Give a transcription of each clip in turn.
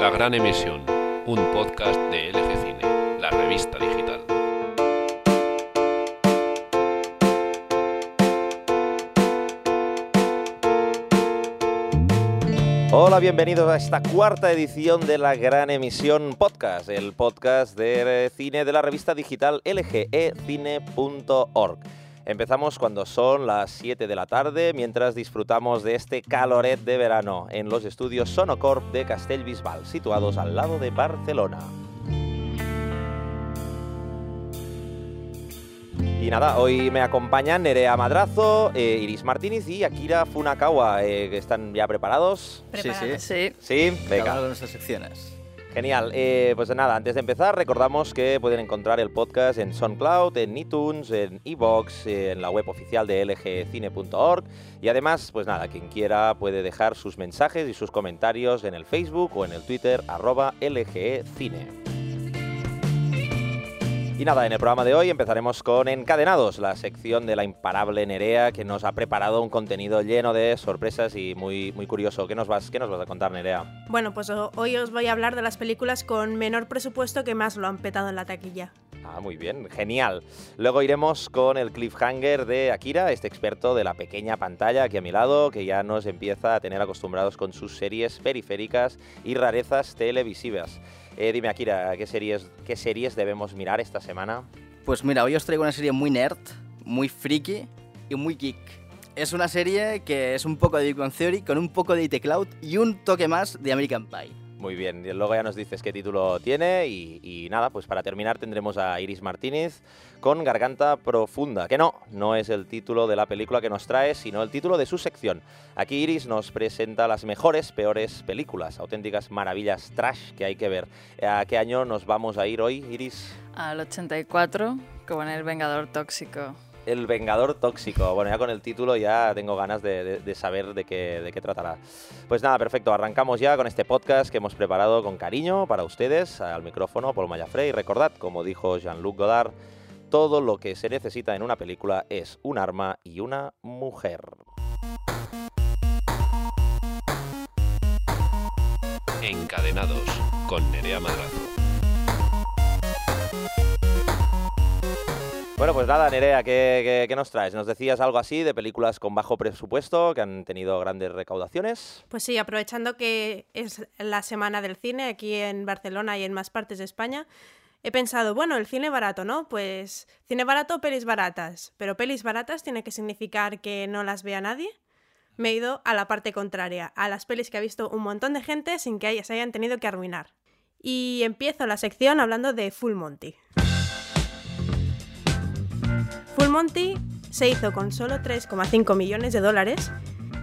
La Gran Emisión, un podcast de LG Cine, la revista digital. Hola, bienvenidos a esta cuarta edición de la Gran Emisión Podcast, el podcast de cine de la revista digital lgecine.org. Empezamos cuando son las 7 de la tarde, mientras disfrutamos de este caloret de verano en los estudios Sonocorp de Castellbisbal, situados al lado de Barcelona. Y nada, hoy me acompañan Nerea Madrazo, eh, Iris Martínez y Akira Funakawa. Eh, que ¿Están ya preparados? Sí, sí. Sí. Sí, Cada venga. una de nuestras secciones. Genial. Eh, pues nada, antes de empezar, recordamos que pueden encontrar el podcast en SoundCloud, en iTunes, en eh, en la web oficial de lgcine.org. Y además, pues nada, quien quiera puede dejar sus mensajes y sus comentarios en el Facebook o en el Twitter, arroba lgecine. Y nada, en el programa de hoy empezaremos con Encadenados, la sección de la imparable Nerea que nos ha preparado un contenido lleno de sorpresas y muy, muy curioso. ¿Qué nos, vas, ¿Qué nos vas a contar, Nerea? Bueno, pues hoy os voy a hablar de las películas con menor presupuesto que más lo han petado en la taquilla. Ah, muy bien, genial. Luego iremos con el cliffhanger de Akira, este experto de la pequeña pantalla aquí a mi lado, que ya nos empieza a tener acostumbrados con sus series periféricas y rarezas televisivas. Eh, dime, Akira, ¿qué series, ¿qué series debemos mirar esta semana? Pues mira, hoy os traigo una serie muy nerd, muy friki y muy geek. Es una serie que es un poco de Big Bang Theory con un poco de IT Cloud y un toque más de American Pie. Muy bien, y luego ya nos dices qué título tiene y, nada, pues para terminar tendremos a Iris Martínez con Garganta Profunda, que no, no es el título de la película que nos trae, sino el título de su sección. Aquí Iris nos presenta las mejores, peores películas, auténticas maravillas trash que hay que ver. ¿A qué año nos vamos a ir hoy, Iris? Al 84, con El Vengador Tóxico. El Vengador Tóxico. Bueno, ya con el título ya tengo ganas de, saber de qué, de qué tratará. Pues nada, perfecto. Arrancamos ya con este podcast que hemos preparado con cariño para ustedes. Al micrófono, Paul Mayafrey. Recordad, como dijo Jean-Luc Godard, todo lo que se necesita en una película es un arma y una mujer. Encadenados, con Nerea Madrazo. Bueno, pues nada, Nerea, ¿qué, qué- qué nos traes? Nos decías algo así de películas con bajo presupuesto que han tenido grandes recaudaciones. Pues sí, aprovechando que es la semana del cine aquí en Barcelona y en más partes de España, he pensado, bueno, el cine barato, ¿no? Pues cine barato, pelis baratas. Pero pelis baratas tiene que significar que no las vea nadie. Me he ido a la parte contraria, a las pelis que ha visto un montón de gente sin que se hayan tenido que arruinar. Y empiezo la sección hablando de Full Monty. Full Monty se hizo con solo 3,5 millones de dólares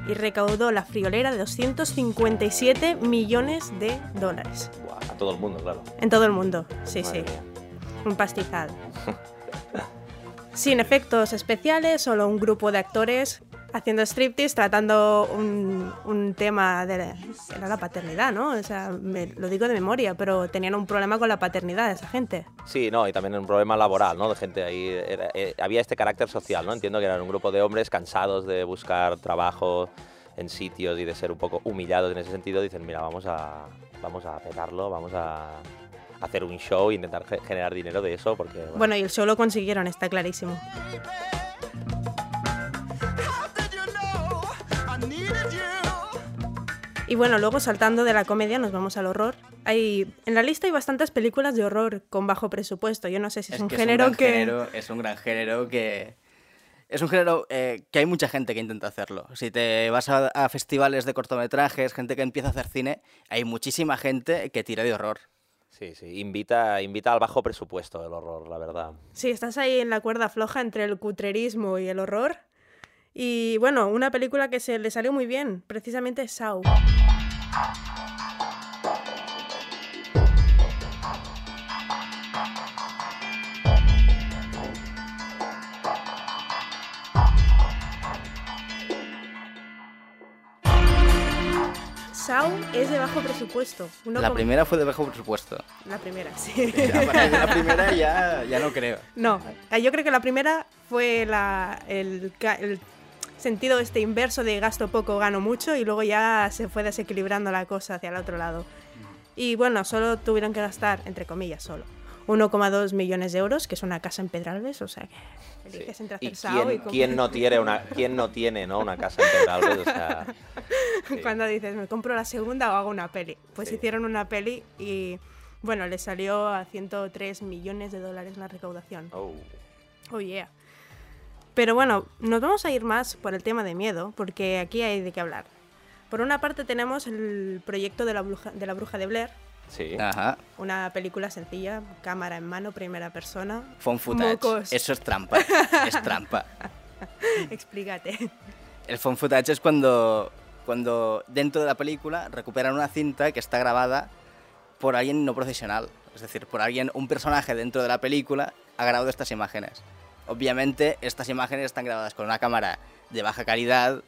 y recaudó la friolera de 257 millones de dólares. Buah, a todo el mundo, claro. En todo el mundo, sí, Madre sí. mía. Un pastizal. Sin efectos especiales, solo un grupo de actores haciendo striptease, tratando un, un tema de la, era la paternidad, ¿no? O sea, me- lo digo de memoria, pero tenían un problema con la paternidad esa gente. Sí, no, y también un problema laboral, ¿no? De gente ahí. era- eh, había este carácter social, ¿no? Entiendo que eran un grupo de hombres cansados de buscar trabajo en sitios y de ser un poco humillados en ese sentido. Dicen, mira, vamos a, vamos a petarlo, vamos a hacer un show e intentar ge- generar dinero de eso, porque. bueno, Bueno, y el show lo consiguieron, está clarísimo. Y bueno, luego saltando de la comedia nos vamos al horror. Hay, en la lista hay bastantes películas de horror con bajo presupuesto. Yo no sé si es, un que género es un gran que... género, es un gran género que es un género eh, que hay mucha gente que intenta hacerlo. Si te vas a, a festivales de cortometrajes, gente que empieza a hacer cine, hay muchísima gente que tira de horror. Sí, sí, invita, invita al bajo presupuesto el horror, la verdad. Sí, estás ahí en la cuerda floja entre el cutrerismo y el horror. Y bueno, una película que se le salió muy bien, precisamente Saw. Saw es de bajo presupuesto. Uno la primera fue de bajo presupuesto. La primera, sí. A partir de la primera ya, ya no creo. No, yo creo que la primera fue la, el, el sentido este inverso de gasto poco, gano mucho y luego ya se fue desequilibrando la cosa hacia el otro lado. Y bueno, solo tuvieron que gastar, entre comillas, solo 1,2 millones de euros, que es una casa en Pedralbes, o sea que Sí. eliges entre ¿Y hacer Sao quién, y quién no tiene una, quién no tiene ¿no? una casa en Pedralbes? O sea, sí. Cuando dices, me compro la segunda o hago una peli. Pues Sí. hicieron una peli y, bueno, le salió a 103 millones de dólares la recaudación. Oh. Oh, yeah. Pero bueno, nos vamos a ir más por el tema de miedo, porque aquí hay de qué hablar. Por una parte tenemos el proyecto de la bruja de, la bruja de Blair, Sí. Ajá. una película sencilla, cámara en mano, primera persona. Phone footage. Mocos. Eso es trampa. es trampa. Explícate. El phone footage es cuando, cuando dentro de la película recuperan una cinta que está grabada por alguien no profesional. Es decir, por alguien, un personaje dentro de la película ha grabado estas imágenes. Obviamente, estas imágenes están grabadas con una cámara de baja calidad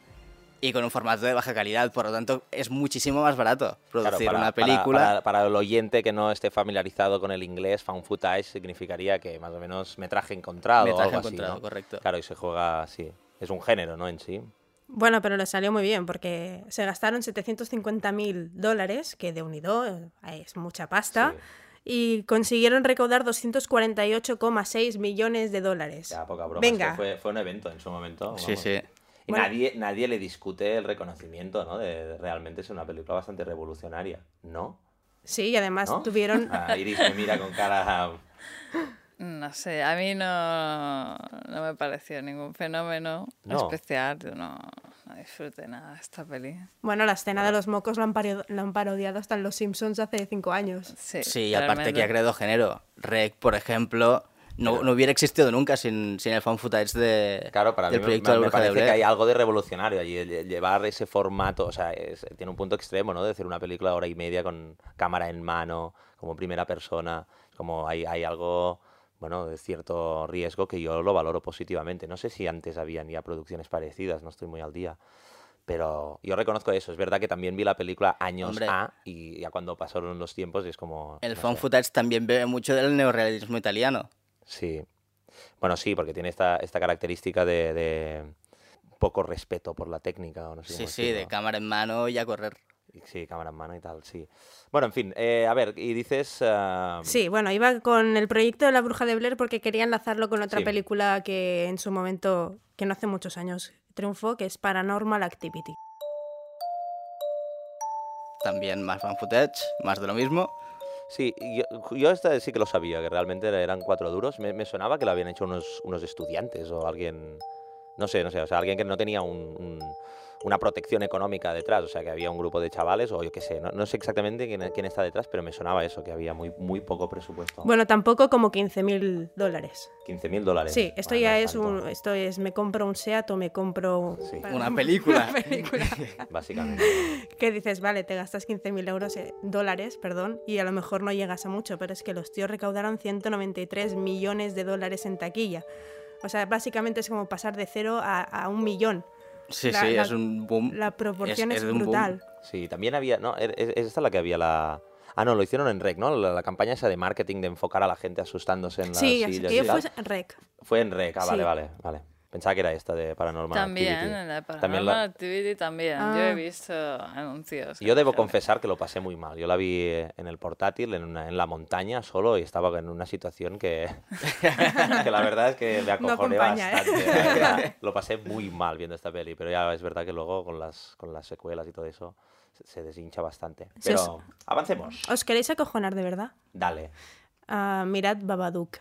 y con un formato de baja calidad. Por lo tanto, es muchísimo más barato Claro, producir para- una película. Para, para el oyente que no esté familiarizado con el inglés, found footage significaría que más o menos metraje encontrado o Metraje así, encontrado, ¿no? correcto. Claro, y se juega así. Es un género, ¿no? En sí. Bueno, pero le salió muy bien porque se gastaron 750 mil dólares, que de unido eh, es mucha pasta, y consiguieron recaudar 248,6 millones de dólares. Ya, poca broma. Venga. es que fue, fue un evento en su momento. Sí, vamos. sí. Y Bueno. nadie, nadie le discute el reconocimiento, ¿no? De, de realmente es una película bastante revolucionaria, ¿no? Sí, y además ¿No? tuvieron... Ah, Iris me mira con cara... No sé, a mí no, no me pareció ningún fenómeno No. especial. No, no disfruté nada de esta peli. Bueno, la escena de los mocos la han, la han parodiado hasta en Los Simpsons hace cinco años. Sí, Sí, y aparte que ha creado género. Rec, por ejemplo, no, no hubiera existido nunca sin, sin el fan footage de, Claro, para mí del proyecto me- de parece que hay algo de revolucionario allí, llevar ese formato, o sea, es- tiene un punto extremo, ¿no? De hacer una película de hora y media con cámara en mano, como primera persona, como hay, hay algo, bueno, de cierto riesgo que yo lo valoro positivamente. No sé si antes habían ya producciones parecidas, no estoy muy al día. Pero yo reconozco eso, es verdad que también vi la película años Hombre. A y ya cuando pasaron los tiempos es como... El no fan footage también bebe mucho del neorealismo italiano. Sí. Bueno, sí, porque tiene esta, esta característica de, de poco respeto por la técnica. O no sé Sí, sí, de decirlo. cámara en mano y a correr. Sí, cámara en mano y tal, sí. Bueno, en fin, eh, a ver, y dices... ah, Sí, bueno, iba con el proyecto de la bruja de Blair porque quería enlazarlo con otra Sí. película que en su momento, que no hace muchos años, triunfó, que es Paranormal Activity. También más fan footage, más de lo mismo. Sí, yo, yo esta sí que lo sabía, que realmente eran cuatro duros. Me, me sonaba que lo habían hecho unos, unos estudiantes o alguien... No sé, no sé, o sea, alguien que no tenía un- un- una protección económica detrás, o sea, que había un grupo de chavales o yo qué sé, no, no sé exactamente quién, quién está detrás, pero me sonaba eso, que había muy, muy poco presupuesto. Bueno, tampoco como 15.000 dólares. 15.000 dólares. Sí, esto Bueno, ya es tanto, un, esto es me compro un Seat o me compro Sí. Una película. una película. Básicamente. que dices, vale, te gastas 15.000 euros, eh, dólares, perdón, y a lo mejor no llegas a mucho, pero es que los tíos recaudaron 193 millones de dólares en taquilla. O sea, básicamente es como pasar de cero a, a un millón. Sí, La- sí, la- es un boom. La proporción Es- es, es un boom. brutal. Sí, también había. No, es, es esta la que había la. Ah, no, lo hicieron en REC, ¿no? La, la campaña esa de marketing de enfocar a la gente asustándose en las Sí, así que fue rec. Fue en REC, ah, vale, Sí. vale, vale. Pensaba que era esta de Paranormal También, Activity. la También Paranormal la- Activity también. Yo Ah. he visto anuncios. Yo debo confesar que lo pasé muy mal. Yo la vi eh, en el portátil, en, una- en la montaña, solo, y estaba en una situación que, que la verdad es que me acojoné ¿eh? bastante. Lo pasé muy mal viendo esta peli, pero ya es verdad que luego con las, con las secuelas y todo eso se, se deshincha bastante. Sí, Pero avancemos. ¿Os queréis acojonar de verdad? Dale. Ah, mirad Babadook.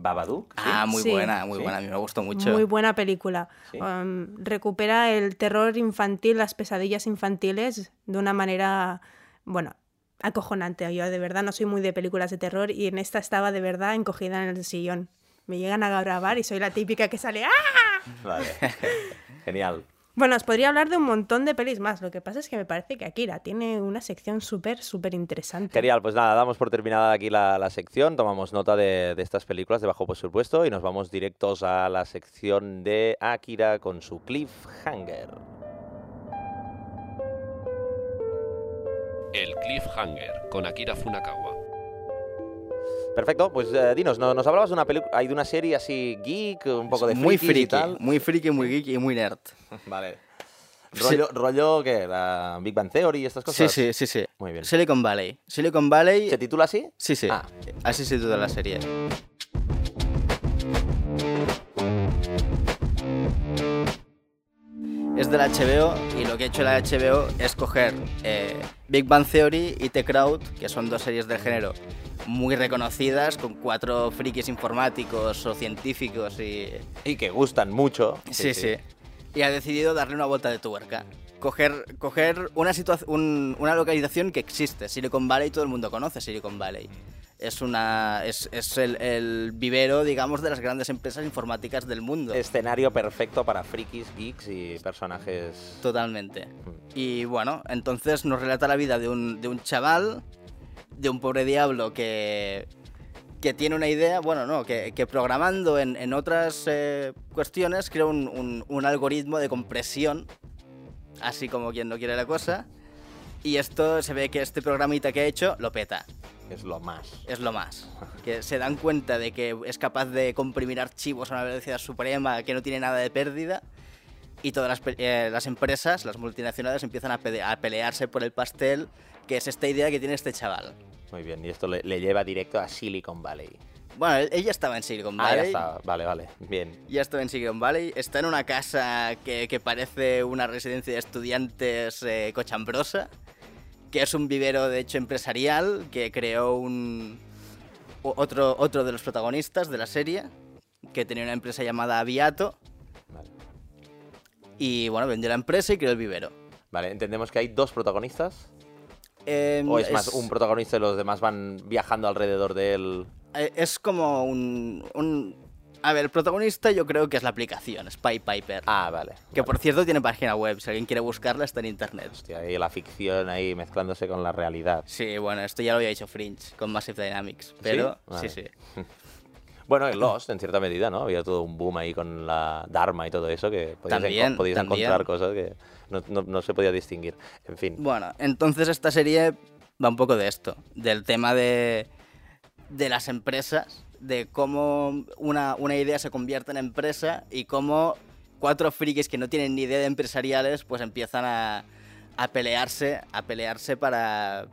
Babadook. ¿sí? Ah, muy Sí. buena, muy Sí. buena. A mí me gustó mucho. Muy buena película. Sí. Um, recupera el terror infantil, las pesadillas infantiles de una manera, bueno, acojonante. Yo de verdad no soy muy de películas de terror y en esta estaba de verdad encogida en el sillón. Me llegan a grabar y soy la típica que sale ¡Ah! Vale. Genial. Bueno, os podría hablar de un montón de pelis más. Lo que pasa es que me parece que Akira tiene una sección súper, súper interesante. Genial, pues nada, damos por terminada aquí la, la sección, tomamos nota de, de estas películas de bajo presupuesto y nos vamos directos a la sección de Akira con su cliffhanger. El Cliffhanger con Akira Funakawa. Perfecto, pues eh, dinos, ¿no- nos hablabas de una película, hay de una serie así geek, un poco de muy frikis y friki, tal. muy friki, muy geek y muy nerd. Vale. Rollo, rollo ¿qué? La Big Bang Theory y estas Sí, cosas. sí, sí, sí. Muy bien. Silicon Valley. Silicon Valley... ¿Se titula así? Sí, sí. Ah. Así se titula la serie. Es de la HBO y lo que ha hecho la HBO es coger eh, Big Bang Theory y The Crowd, que son dos series del género muy reconocidas, con cuatro frikis informáticos o científicos y... Y que gustan mucho. Sí, sí. Y ha decidido darle una vuelta de tuerca. Coger, coger una, un- una localización que existe. Silicon Valley, todo el mundo conoce Silicon Valley. Es, una, es, es el, el vivero, digamos, de las grandes empresas informáticas del mundo. Escenario perfecto para frikis, geeks y personajes. Totalmente. Y bueno, entonces nos relata la vida de un, de un chaval, de un pobre diablo que, que tiene una idea, bueno, no, que, que programando en, en otras eh, cuestiones crea un, un- un algoritmo de compresión, así como quien no quiere la cosa. Y esto se ve que este programita que ha hecho lo peta, Es lo más. es lo más. Que se dan cuenta de que es capaz de comprimir archivos a una velocidad suprema, que no tiene nada de pérdida. Y todas las, eh, las empresas, las multinacionales, empiezan a pelearse por el pastel, que es esta idea que tiene este chaval. Muy bien. Y esto le, le lleva directo a Silicon Valley. Bueno, ella estaba en Silicon Ah, ya Valley. está. Vale, vale. Bien. Ya estaba en Silicon Valley. Está en una casa que, que parece una residencia de estudiantes eh, cochambrosa, que es un vivero de hecho empresarial que creó un otro, otro de los protagonistas de la serie, que tenía una empresa llamada Aviato. Vale. Y bueno, vendió la empresa y creó el vivero. Vale, entendemos que hay dos protagonistas. Eh, ¿O es más un protagonista y los demás van viajando alrededor de él? eh, Es como un, un- A ver, el protagonista yo creo que es la aplicación, Spy Piper. Ah, vale. Que vale. por cierto tiene página web, si alguien quiere buscarla está en internet. Hostia, ahí la ficción ahí mezclándose con la realidad. Sí, bueno, esto ya lo había hecho Fringe con Massive Dynamics, pero Vale. sí, sí. Bueno, en Lost, en cierta medida, ¿no? Había todo un boom ahí con la Dharma y todo eso, que podías, También, podías también. encontrar cosas que no, no- no se podía distinguir. En fin. Bueno, entonces esta serie va un poco de esto, del tema de, de las empresas, de cómo una, una idea se convierte en empresa y cómo cuatro frikis que no tienen ni idea de empresariales pues empiezan a, a pelearse, a pelearse para,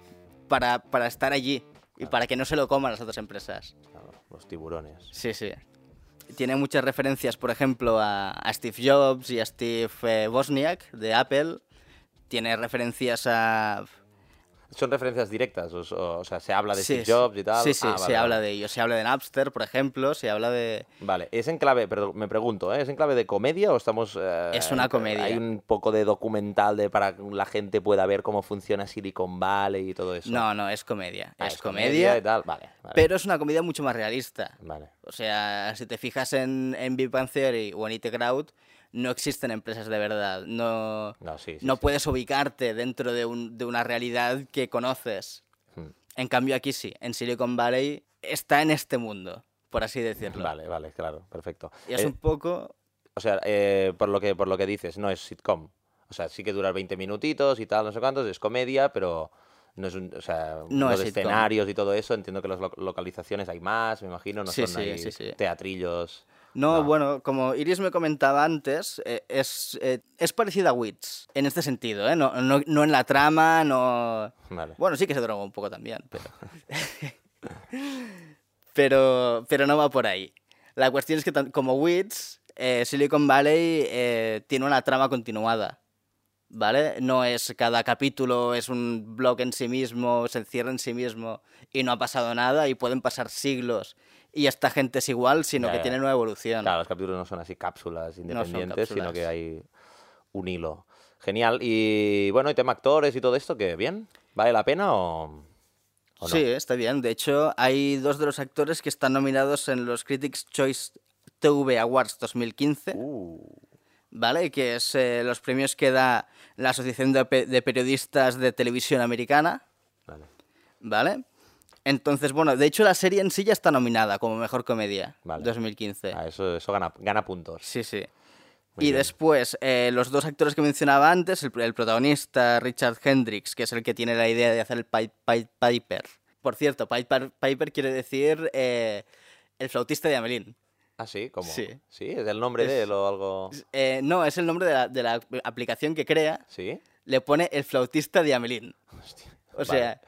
para, para estar allí y para que no se lo coman las otras empresas. Los tiburones. Sí, sí. Tiene muchas referencias, por ejemplo, a, Steve Jobs y a Steve eh, Wozniak de Apple. Tiene referencias a... ¿Son referencias directas? O, o- o sea, se habla de Sí, Steve Jobs y tal. Sí, sí, Ah, se vale, habla vale. de ellos. Se habla de Napster, por ejemplo, se habla de... Vale, ¿es en clave, pero me pregunto, ¿eh? ¿es en clave de comedia o estamos... eh, Es una comedia. Hay un poco de documental de para que la gente pueda ver cómo funciona Silicon Valley y todo eso. No, no, es comedia. Ah, es, comedia, y tal, vale. vale, pero es una comedia mucho más realista. Vale. O sea, si te fijas en, en Big Bang Theory o en It Crowd, no existen empresas de verdad. No, No, sí, sí, no sí. puedes ubicarte dentro de, un- de una realidad que conoces. Hmm. En cambio aquí sí, en Silicon Valley está en este mundo, por así decirlo. Vale, vale, claro, perfecto. Y es Eh, un poco... O sea, eh, por, lo que, por lo que dices, no es sitcom. O sea, sí que dura 20 minutitos y tal, no sé cuántos, es comedia, pero no es un... O sea, No los es sitcom. escenarios y todo eso, entiendo que las lo- localizaciones hay más, me imagino, no Sí, son sí, ahí sí, sí. teatrillos... No, No. bueno, como Iris me comentaba antes, eh, es, eh, es parecida a Wits, en este sentido, ¿eh? No, no, no en la trama, no... Vale. Bueno, sí que se droga un poco también, pero... pero, pero no va por ahí. La cuestión es que como Wits, eh, Silicon Valley tiene una trama continuada, ¿vale? No es cada capítulo, es un blog en sí mismo, se encierra en sí mismo y no ha pasado nada y pueden pasar siglos y esta gente es igual, sino Ya, que ya. tienen una evolución. Claro, los capítulos no son así cápsulas independientes, sino cápsulas. que hay un hilo. Genial. Y bueno, y tema actores y todo esto, ¿qué? ¿Bien? ¿Vale la pena o...? ¿O no? Sí, está bien. De hecho, hay dos de los actores que están nominados en los Critics' Choice TV Awards 2015. Uh, ¿vale? Que es eh, los premios que da la Asociación de, Pe- de Periodistas de Televisión Americana, vale. ¿vale? Entonces, bueno, de hecho la serie en sí ya está nominada como Mejor Comedia Vale. 2015. Ah, eso, eso gana, gana puntos. Sí, sí. Muy y bien. después, eh, los dos actores que mencionaba antes, el, el protagonista Richard Hendricks, que es el que tiene la idea de hacer el Pied Pied Piper. Por cierto, Pied Pi- Piper quiere decir eh, el flautista de Amelín. Ah, sí, ¿cómo? Sí. Sí, es el nombre Es- de él o algo. Eh, no, es el nombre de la, de la aplicación que crea. Sí. Le pone el flautista de Amelín. Hostia. O sea,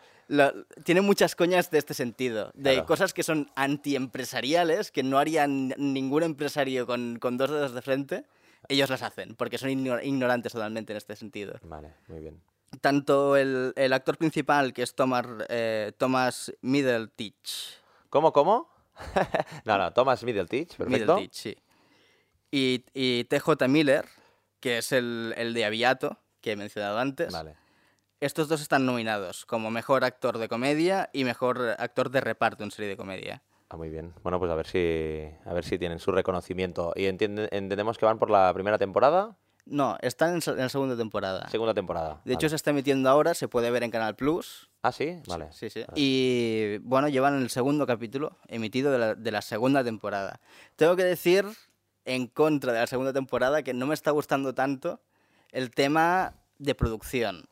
tiene muchas coñas de este sentido. De Claro. cosas que son antiempresariales, que no harían ningún empresario con, con dos dedos de frente. Ellos las hacen, porque son igno- ignorantes totalmente en este sentido. Vale, muy bien. Tanto el, el actor principal, que es Thomas, eh, Thomas Middletich, ¿Cómo, cómo? no, no, Thomas Middletich, perfecto. Middletich, sí. Y, y TJ Miller, que es el, el de Aviato, que he mencionado antes. Vale. Estos dos están nominados como mejor actor de comedia y mejor actor de reparto en serie de comedia. Ah, muy bien. Bueno, pues a ver si, a ver si tienen su reconocimiento. Y entiende- entendemos que van por la primera temporada, No, están en, la segunda temporada. segunda temporada. De hecho, se está emitiendo ahora, se puede ver en Canal Plus. Ah, sí, vale. Sí, sí. Vale. Y bueno, llevan el segundo capítulo emitido de la, de la segunda temporada. Tengo que decir, en contra de la segunda temporada, que no me está gustando tanto el tema de producción.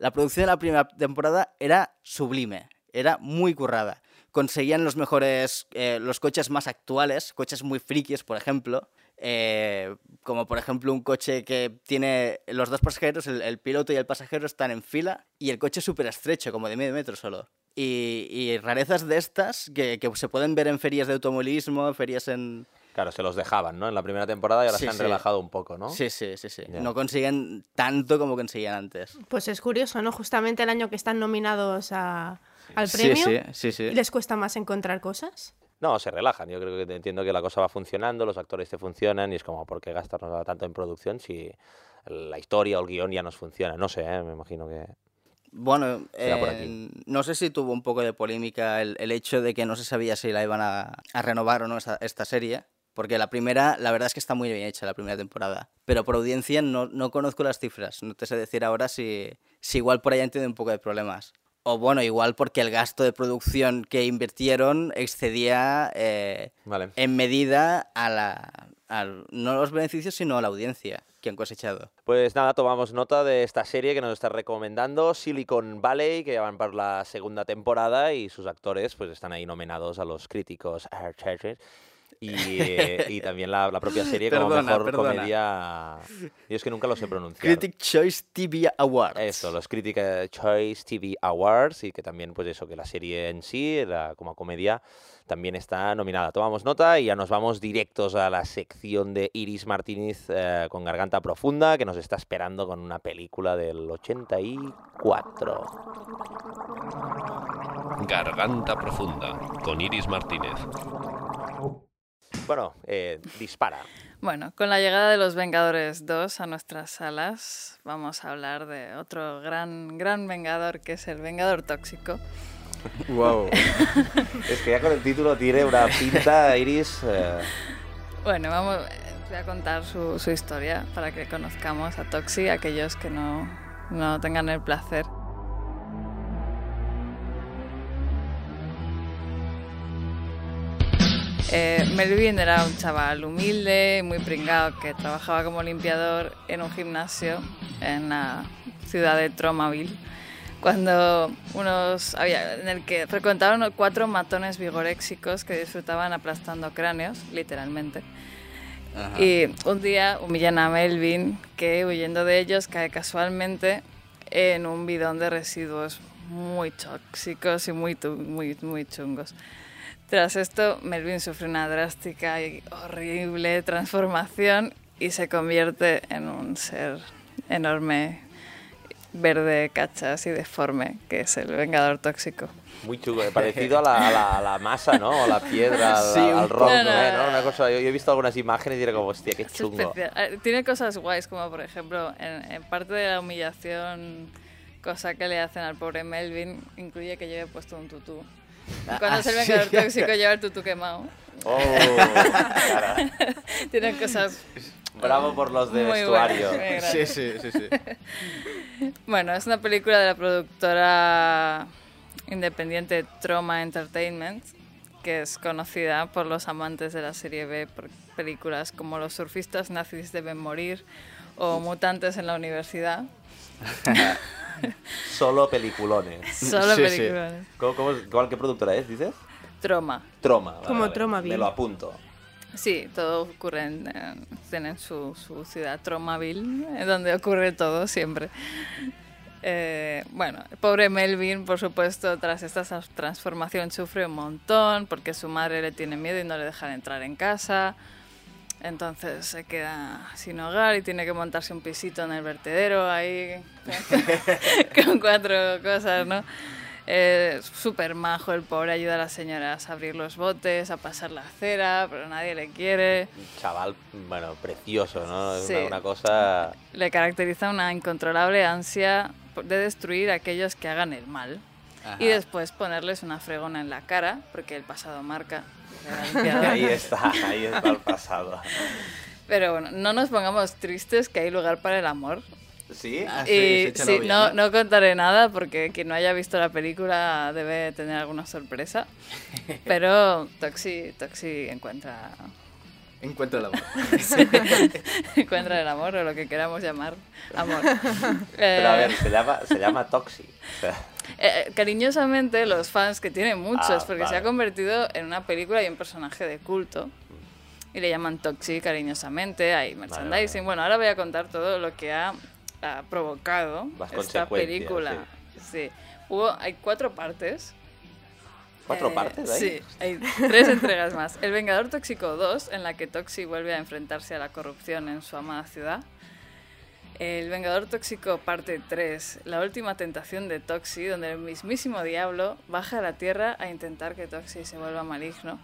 La producción de la primera temporada era sublime, era muy currada. Conseguían los mejores, eh, los coches más actuales, coches muy frikis, por ejemplo. eh, como por ejemplo un coche que tiene los dos pasajeros, el, piloto y el pasajero están en fila y el coche es súper estrecho, como de medio metro solo. Y, y rarezas de estas que, que se pueden ver en ferias de automovilismo, ferias en... Claro, se los dejaban, ¿no? En la primera temporada y ahora Sí, se han sí. relajado un poco, ¿no? Sí, sí, sí, sí. No consiguen tanto como conseguían antes. Pues es curioso, ¿no? Justamente el año que están nominados a- al premio, sí, sí, sí. ¿les cuesta más encontrar cosas? No, se relajan. Yo creo que entiendo que la cosa va funcionando, los actores te funcionan y es como, ¿por qué gastarnos tanto en producción si la historia o el guion ya nos funciona? No sé, ¿eh? me imagino que... Bueno, eh, no sé si tuvo un poco de polémica el, el hecho de que no se sabía si la iban a, a renovar o no esta, esta serie. Porque la primera, la verdad es que está muy bien hecha la primera temporada. Pero por audiencia no, no conozco las cifras. No te sé decir ahora si, si igual por ahí han tenido un poco de problemas. O bueno, igual porque el gasto de producción que invirtieron excedía eh, Vale. en medida a la, al- no los beneficios, sino a la audiencia que han cosechado. Pues nada, tomamos nota de esta serie que nos está recomendando, Silicon Valley, que ya van por la segunda temporada y sus actores pues están ahí nominados a los críticos. Y, eh, y también la, la propia serie como Perdona, mejor perdona. comedia. Yo es que nunca lo sé pronunciar. Critic Choice TV Awards. Eso, los Critic eh, Choice TV Awards y que también, pues eso, que la serie en sí, la- como comedia, también está nominada. Tomamos nota y ya nos vamos directos a la sección de Iris Martínez eh, con Garganta Profunda, que nos está esperando con una película del 84. Garganta Profunda, con Iris Martínez. Bueno, eh, dispara. Bueno, con la llegada de los Vengadores 2 a nuestras salas, vamos a hablar de otro gran, gran Vengador que es el Vengador Tóxico. Wow. Es que ya con el título tiene una pinta, Iris. eh, Bueno, vamos, eh, voy a contar su, su historia para que conozcamos a Toxi, aquellos que no, no tengan el placer. Eh, Melvin era un chaval humilde, muy pringado, que trabajaba como limpiador en un gimnasio en la ciudad de Tromaville, cuando unos había, en el que frecuentaban cuatro matones vigoréxicos que disfrutaban aplastando cráneos, literalmente. Ajá. Y un día humillan a Melvin, que huyendo de ellos cae casualmente en un bidón de residuos muy tóxicos y muy, muy, muy chungos. Tras esto, Melvin sufre una drástica y horrible transformación y se convierte en un ser enorme, verde, cachas y deforme, que es el Vengador Tóxico. muy chulo, eh, parecido a la, a la- a la masa, ¿no? O la piedra, al, Sí, al rock, poco. ¿eh? ¿no? Una cosa, yo, yo he visto algunas imágenes y era como, hostia, qué chungo. Eh, Tiene cosas guays, como por ejemplo, en, en parte de la humillación, cosa que le hacen al pobre Melvin, incluye que lleve puesto un tutú. Y Cuando Ah, es el sí. vengador tóxico, lleva el tutú quemado. Oh, cara. Tiene cosas. Bravo por los de muy vestuario. buenas, muy Sí, sí, sí, sí. Bueno, es una película de la productora independiente Troma Entertainment, que es conocida por los amantes de la serie B por películas como Los surfistas nazis deben morir o Mutantes en la universidad. Solo peliculones. Solo Sí, sí. películas. ¿Cómo, cómo- cuál, ¿Qué productora es, dices? Troma. Troma. vale, Como vale. Tromaville. Me lo apunto. Sí, todo ocurre en, en- tienen su, su ciudad Tromaville, eh, donde ocurre todo siempre. Eh, bueno, el pobre Melvin, por supuesto, tras esta transformación sufre un montón porque su madre le tiene miedo y no le deja entrar en casa. Entonces se queda sin hogar y tiene que montarse un pisito en el vertedero ahí con cuatro cosas, ¿no? Es súper majo el pobre, ayuda a las señoras a abrir los botes, a pasar la acera, pero nadie le quiere. Un chaval, bueno, precioso, ¿no? Es Sí. una, una cosa... Le caracteriza una incontrolable ansia de destruir a aquellos que hagan el mal Ajá. y después ponerles una fregona en la cara, porque el pasado marca. Ahí está, ahí está el pasado. Pero bueno, no nos pongamos tristes que hay lugar para el amor. ¿Sí? Ah, sí, novia, no, no contaré nada porque quien no haya visto la película debe tener alguna sorpresa. Pero Toxi, Toxi encuentra, Encuentro el amor. encuentra el amor o lo que queramos llamar amor. Pero a Eh, ver, se llama, se llama Toxi. O sea, Eh, cariñosamente, los fans, que tienen muchos, Ah, porque se vale. ha convertido en una película y un personaje de culto. Y le llaman Toxi cariñosamente, hay merchandising. vale. Bueno, ahora voy a contar todo lo que ha, ha provocado esta película. Sí. Hubo, hay cuatro partes. ¿Cuatro Eh, partes ahí? Sí, hay tres entregas más. El Vengador Tóxico 2, en la que Toxi vuelve a enfrentarse a la corrupción en su amada ciudad. El Vengador Tóxico parte 3, la última tentación de Toxi, donde el mismísimo diablo baja a la Tierra a intentar que Toxi se vuelva maligno.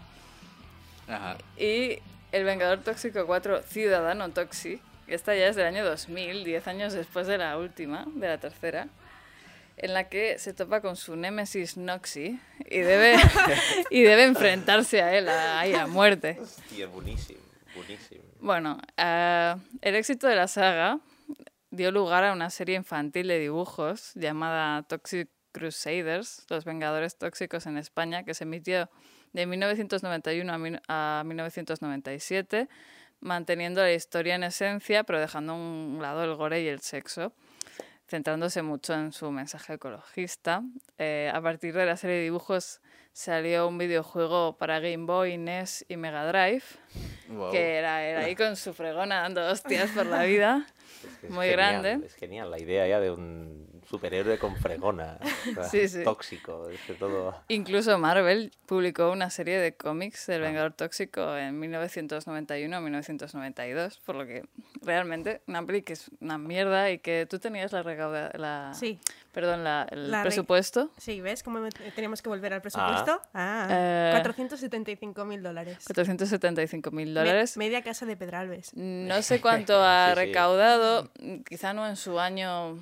Ajá. Y el Vengador Tóxico 4, Ciudadano Toxi, que esta ya es del año 2000, 10 años después de la última, de la tercera, en la que se topa con su némesis Noxy y debe, y debe enfrentarse a él, a, ahí a muerte. Hostia, buenísimo, buenísimo. Bueno, ah, el éxito de la saga dio lugar a una serie infantil de dibujos llamada Toxic Crusaders, Los Vengadores Tóxicos en España, que se emitió de 1991 a, mil- a 1997, manteniendo la historia en esencia, pero dejando a un lado el gore y el sexo, centrándose mucho en su mensaje ecologista. Eh, a partir de la serie de dibujos salió un videojuego para Game Boy, NES y Mega Drive Wow. que era, era ahí con su fregona dando hostias por la vida. Es que es Muy genial, grande. Es genial la idea ya de un superhéroe con fregona. Sí, sí. Tóxico, es que todo... Incluso Marvel publicó una serie de cómics del Ah. Vengador Tóxico en 1991 o 1992, por lo que realmente una peli que es una mierda y que tú tenías la recauda la Sí, perdón, la, el La re- presupuesto. sí, ¿ves cómo teníamos que volver al presupuesto? Ah, Eh. 475 mil dólares. 475 mil Me- dólares. media casa de Pedralbes. No sé cuánto ha Sí, sí. recaudado, quizá no en su año,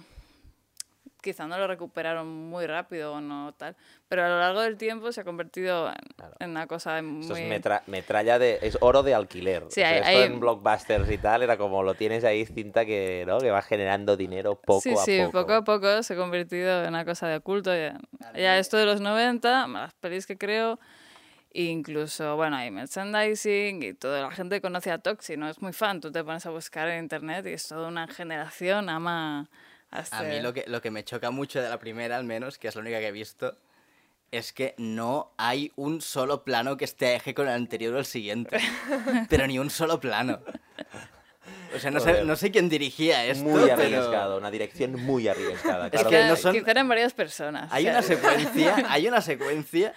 quizá no lo recuperaron muy rápido o no tal, pero a lo largo del tiempo se ha convertido en, Claro. en una cosa muy... Esto es metra- metralla de... es oro de alquiler. Sí, O sea, hay- esto hay- en blockbusters y tal era como lo tienes ahí cinta que, ¿no? que va generando dinero poco sí, a sí, poco. poco a poco se ha convertido en una cosa de culto. Ya, ya esto de los 90, las pelis que creo, incluso, bueno, hay merchandising y toda la gente conoce a Toxi, no es muy fan. Tú te pones a buscar en internet y es toda una generación ama a, A mí lo que, lo que me choca mucho de la primera, al menos, que es la única que he visto, es que no hay un solo plano que esté a eje con el anterior o el siguiente. Pero ni un solo plano. O sea, no sé, no sé quién dirigía esto, Muy pero arriesgado, una dirección muy arriesgada. Es Claro que que no son- quizá eran varias personas. hay o sea, una secuencia, hay una secuencia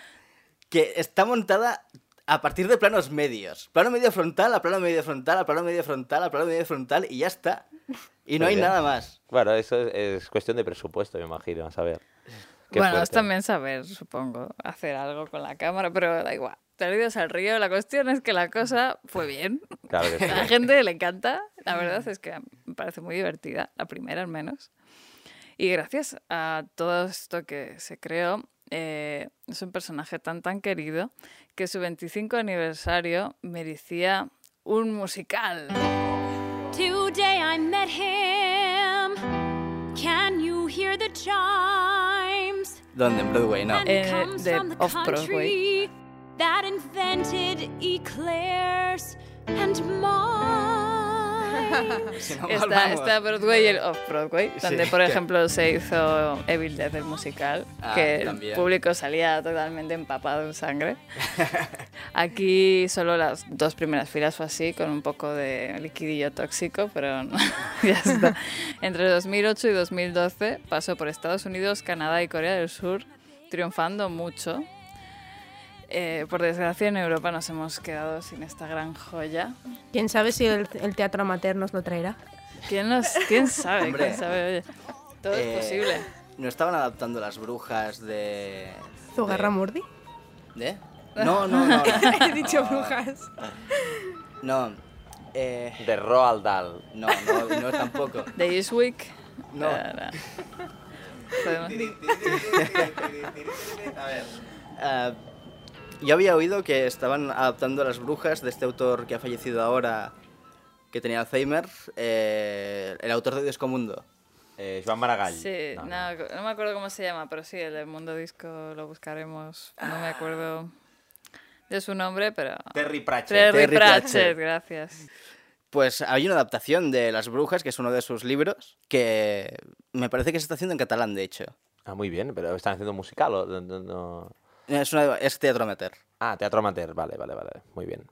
que está montada a partir de planos medios. Plano medio frontal, a plano medio frontal, a plano medio frontal, a plano medio frontal y ya está. Y no Muy hay bien. nada más. Bueno, eso es, es cuestión de presupuesto, me imagino, a saber. Qué bueno, es fuerte. también saber, supongo, hacer algo con la cámara, pero da igual. Perdidos al río, la cuestión es que la cosa fue bien. Claro que sí. A la gente le encanta. La verdad es que me parece muy divertida, la primera al menos. Y gracias a todo esto que se creó, eh, es un personaje tan tan querido que su 25 aniversario merecía un musical. Today I met him. Can you hear the chimes? ¿Dónde? En Broadway, no. And Eh, comes de from the Off-Broadway. country that invented eclairs and Si no, Está, está Broadway y el Off-Broadway, Sí, donde, por que- ejemplo, se hizo Evil Dead, el musical, Ah, que el también. público salía totalmente empapado en sangre. Aquí solo las dos primeras filas fue así, con un poco de liquidillo tóxico, pero no, ya está. Entre 2008 y 2012 pasó por Estados Unidos, Canadá y Corea del Sur, triunfando mucho. Eh, por desgracia, en Europa nos hemos quedado sin esta gran joya. ¿Quién sabe si el, el teatro amateur nos lo traerá? ¿Quién, nos, quién sabe? Hombre. ¿Quién sabe? Oye, todo Eh, es posible. ¿No estaban adaptando las brujas de. ¿Zugarra de- Murdi? ¿De? No, no, no. He dicho brujas. No. Eh, De Roald Dahl. no, no, no tampoco. De Eastwick. No. Eh, no. Podemos- Ah, yo había oído que estaban adaptando las brujas de este autor que ha fallecido ahora, que tenía Alzheimer, eh, el autor de Disco Mundo. Eh, Joan Maragall. Sí, No, no, no. no me acuerdo cómo se llama, pero sí, el del mundo disco lo buscaremos. No me acuerdo de su nombre, pero... Terry Pratchett. Terry, Terry Pratchett, Pratchett. gracias. Pues hay una adaptación de Las Brujas, que es uno de sus libros, que me parece que se está haciendo en catalán, de hecho. Ah, muy bien, pero ¿están haciendo musical o no- no- no? Es, una- es teatro amateur. Ah, teatro amateur, vale, vale, vale, muy bien.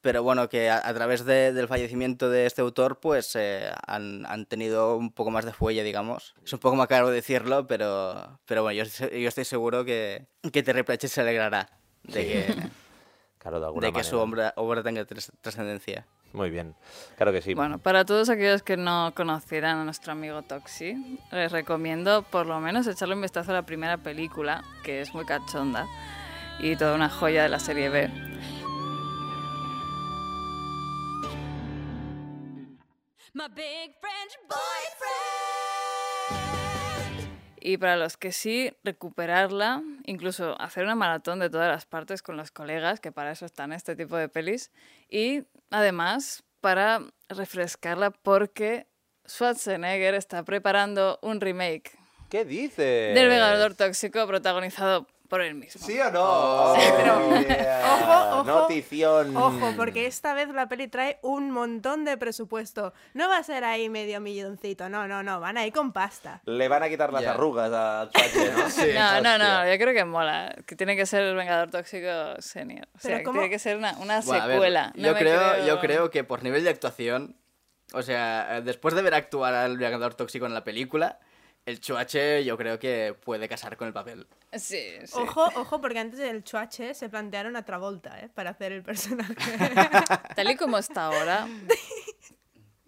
Pero bueno, que a, a través de- del fallecimiento de este autor, pues eh, han, han tenido un poco más de fuelle, digamos. Es un poco macabro decirlo, pero, pero bueno, yo, yo estoy seguro que, que Terry Pratchett se alegrará de que, Claro, de de que manera. su obra, obra tenga tras- trascendencia. Muy bien, claro que sí. Bueno, para todos aquellos que no conocieran a nuestro amigo Toxi, les recomiendo por lo menos echarle un vistazo a la primera película, que es muy cachonda y toda una joya de la serie B. Y para los que sí, recuperarla, incluso hacer una maratón de todas las partes con los colegas, que para eso están este tipo de pelis. Y además, para refrescarla porque Schwarzenegger está preparando un remake ¿Qué del Vengador Tóxico protagonizado por él mismo. ¿Sí o no? Sí, pero- Yeah. Ojo, ojo. Notición. Ojo, porque esta vez la peli trae un montón de presupuesto. No va a ser ahí medio milloncito, no, no, no, van ahí con pasta. Le van a quitar las arrugas a Schwarzenegger, ¿no? Sí. No, no, no, yo creo que mola. Que tiene que ser el Vengador Tóxico senior. O sea, tiene que ser una, una Bueno, a ver, secuela. No yo, me creo, yo creo que por nivel de actuación, o sea, después de ver actuar al Vengador Tóxico en la película, el Chuache yo creo que puede casar con el papel. Sí, sí. Ojo, ojo, porque antes del Chuache se plantearon a Travolta, ¿eh? Para hacer el personaje. Tal y como está ahora,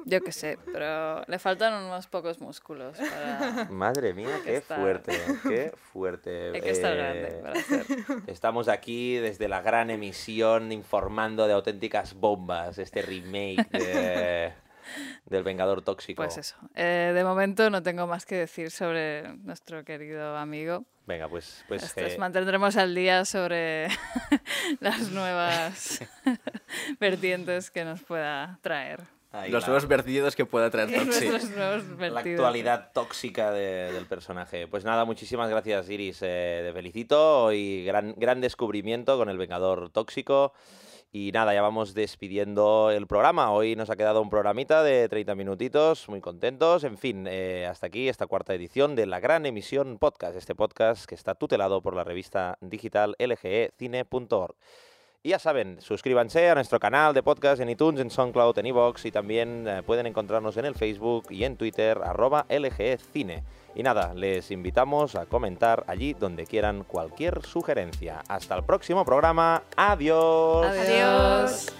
yo qué sé, pero le faltan unos pocos músculos para... Madre mía, qué fuerte, qué fuerte. Hay que estar Eh, grande para hacer. Estamos aquí desde la gran emisión informando de auténticas bombas, este remake de- del Vengador Tóxico. Pues eso. Eh, de momento no tengo más que decir sobre nuestro querido amigo. Venga, pues, pues eh, mantendremos al día sobre las nuevas vertientes que nos pueda traer. ahí Los la- nuevos vertidos que pueda traer Toxi. Nuestros nuevos la actualidad tóxica de- del personaje. Pues nada, muchísimas gracias Iris, eh, te felicito y gran, gran descubrimiento con el Vengador Tóxico. Y nada, ya vamos despidiendo el programa. Hoy nos ha quedado un programita de 30 minutitos, muy contentos. En fin, eh, hasta aquí esta cuarta edición de la gran emisión podcast, este podcast que está tutelado por la revista digital E lgecine.org. Y ya saben, suscríbanse a nuestro canal de podcast en iTunes, en SoundCloud, en iVoox y también eh, pueden encontrarnos en el Facebook y en Twitter, arroba LGEcine. Y nada, les invitamos a comentar allí donde quieran cualquier sugerencia. Hasta el próximo programa. Adiós. Adiós.